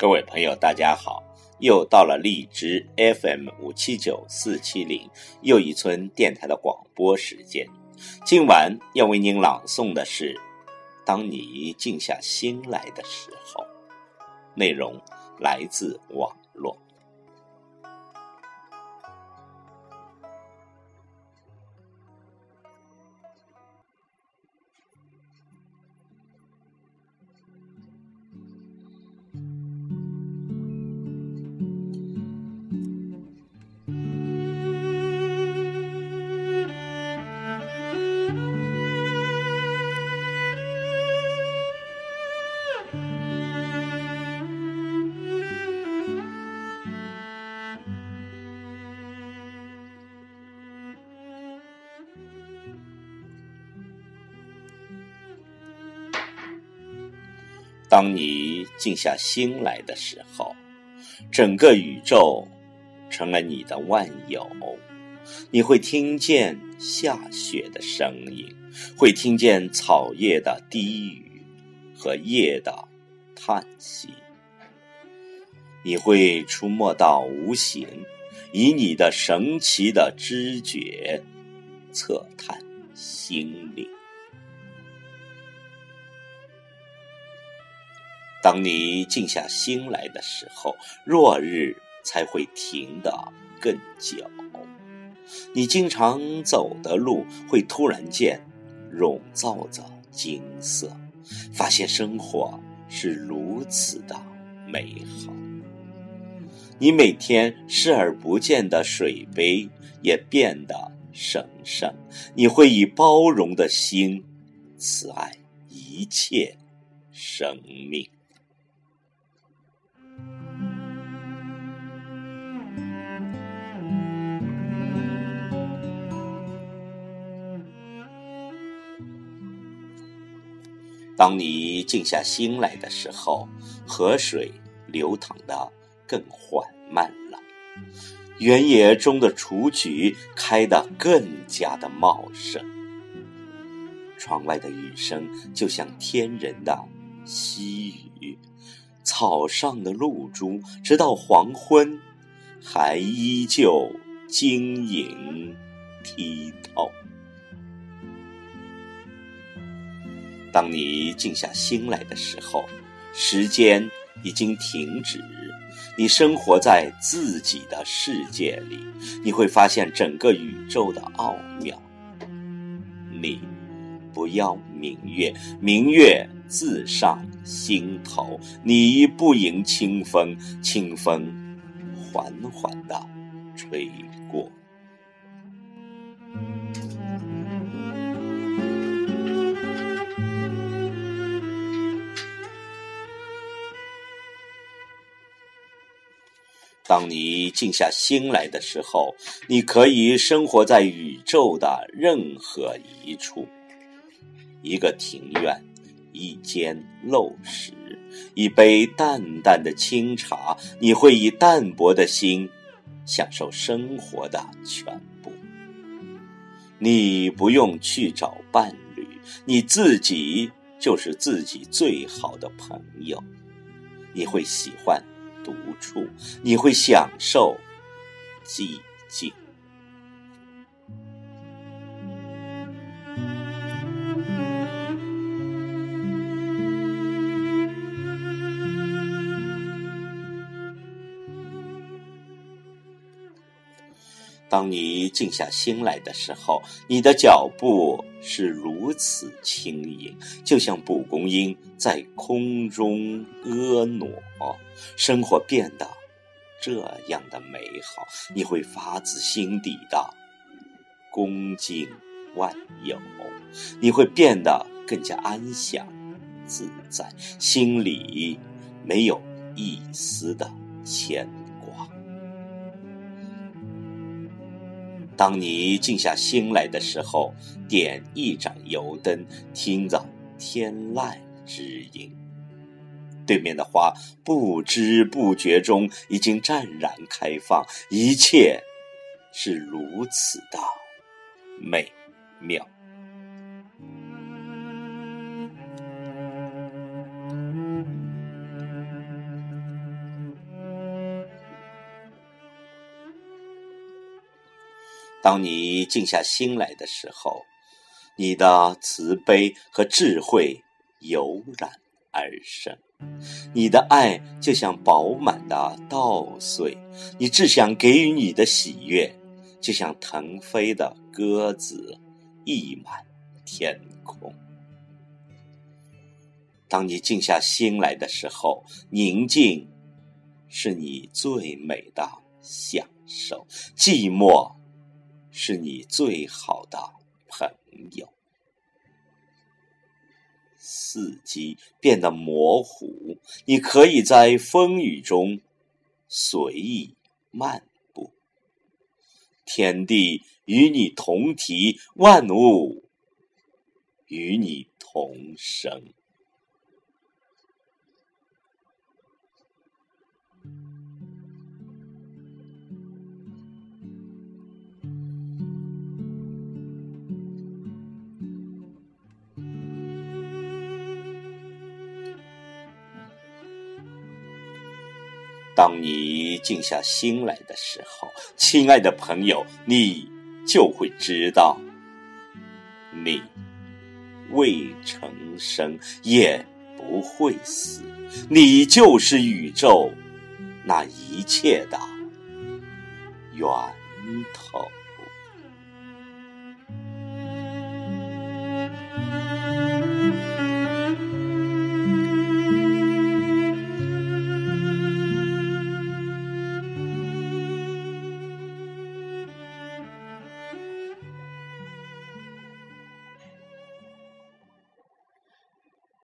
各位朋友，大家好！又到了荔枝 FM 五七九四七零又一村电台的广播时间。今晚要为您朗诵的是《当你静下心来的时候》，内容来自网络。当你静下心来的时候，整个宇宙成了你的万有。你会听见下雪的声音，会听见草叶的低语和叶的叹息。你会出没到无形，以你的神奇的知觉测探心灵。当你静下心来的时候，落日才会停得更久。你经常走的路会突然间笼罩着金色，发现生活是如此的美好。你每天视而不见的水杯也变得神圣。你会以包容的心慈爱一切生命。当你静下心来的时候，河水流淌的更缓慢了，原野中的雏菊开得更加的茂盛。窗外的雨声就像天人的细语，草上的露珠直到黄昏还依旧晶莹剔透。当你静下心来的时候，时间已经停止，你生活在自己的世界里，你会发现整个宇宙的奥妙。你不要明月，明月自上心头；你不迎清风，清风缓缓的吹过。当你静下心来的时候，你可以生活在宇宙的任何一处。一个庭院，一间陋室，一杯淡淡的清茶，你会以淡泊的心享受生活的全部。你不用去找伴侣，你自己就是自己最好的朋友。你会喜欢。独处，你会享受寂静。当你静下心来的时候，你的脚步是如此轻盈，就像蒲公英在空中婀娜。生活变得这样的美好，你会发自心底的恭敬万有，你会变得更加安详自在，心里没有一丝的牵。当你静下心来的时候，点一盏油灯，听着天籁之音，对面的花不知不觉中已经湛然开放，一切是如此的美妙。当你静下心来的时候，你的慈悲和智慧油然而生，你的爱就像饱满的稻穗，你只想给予你的喜悦，就像腾飞的鸽子溢满天空。当你静下心来的时候，宁静是你最美的享受，寂寞是你最好的朋友。四季变得模糊，你可以在风雨中随意漫步。天地与你同体，万物与你同生。当你静下心来的时候，亲爱的朋友，你就会知道，你未成生也不会死，你就是宇宙那一切的源头。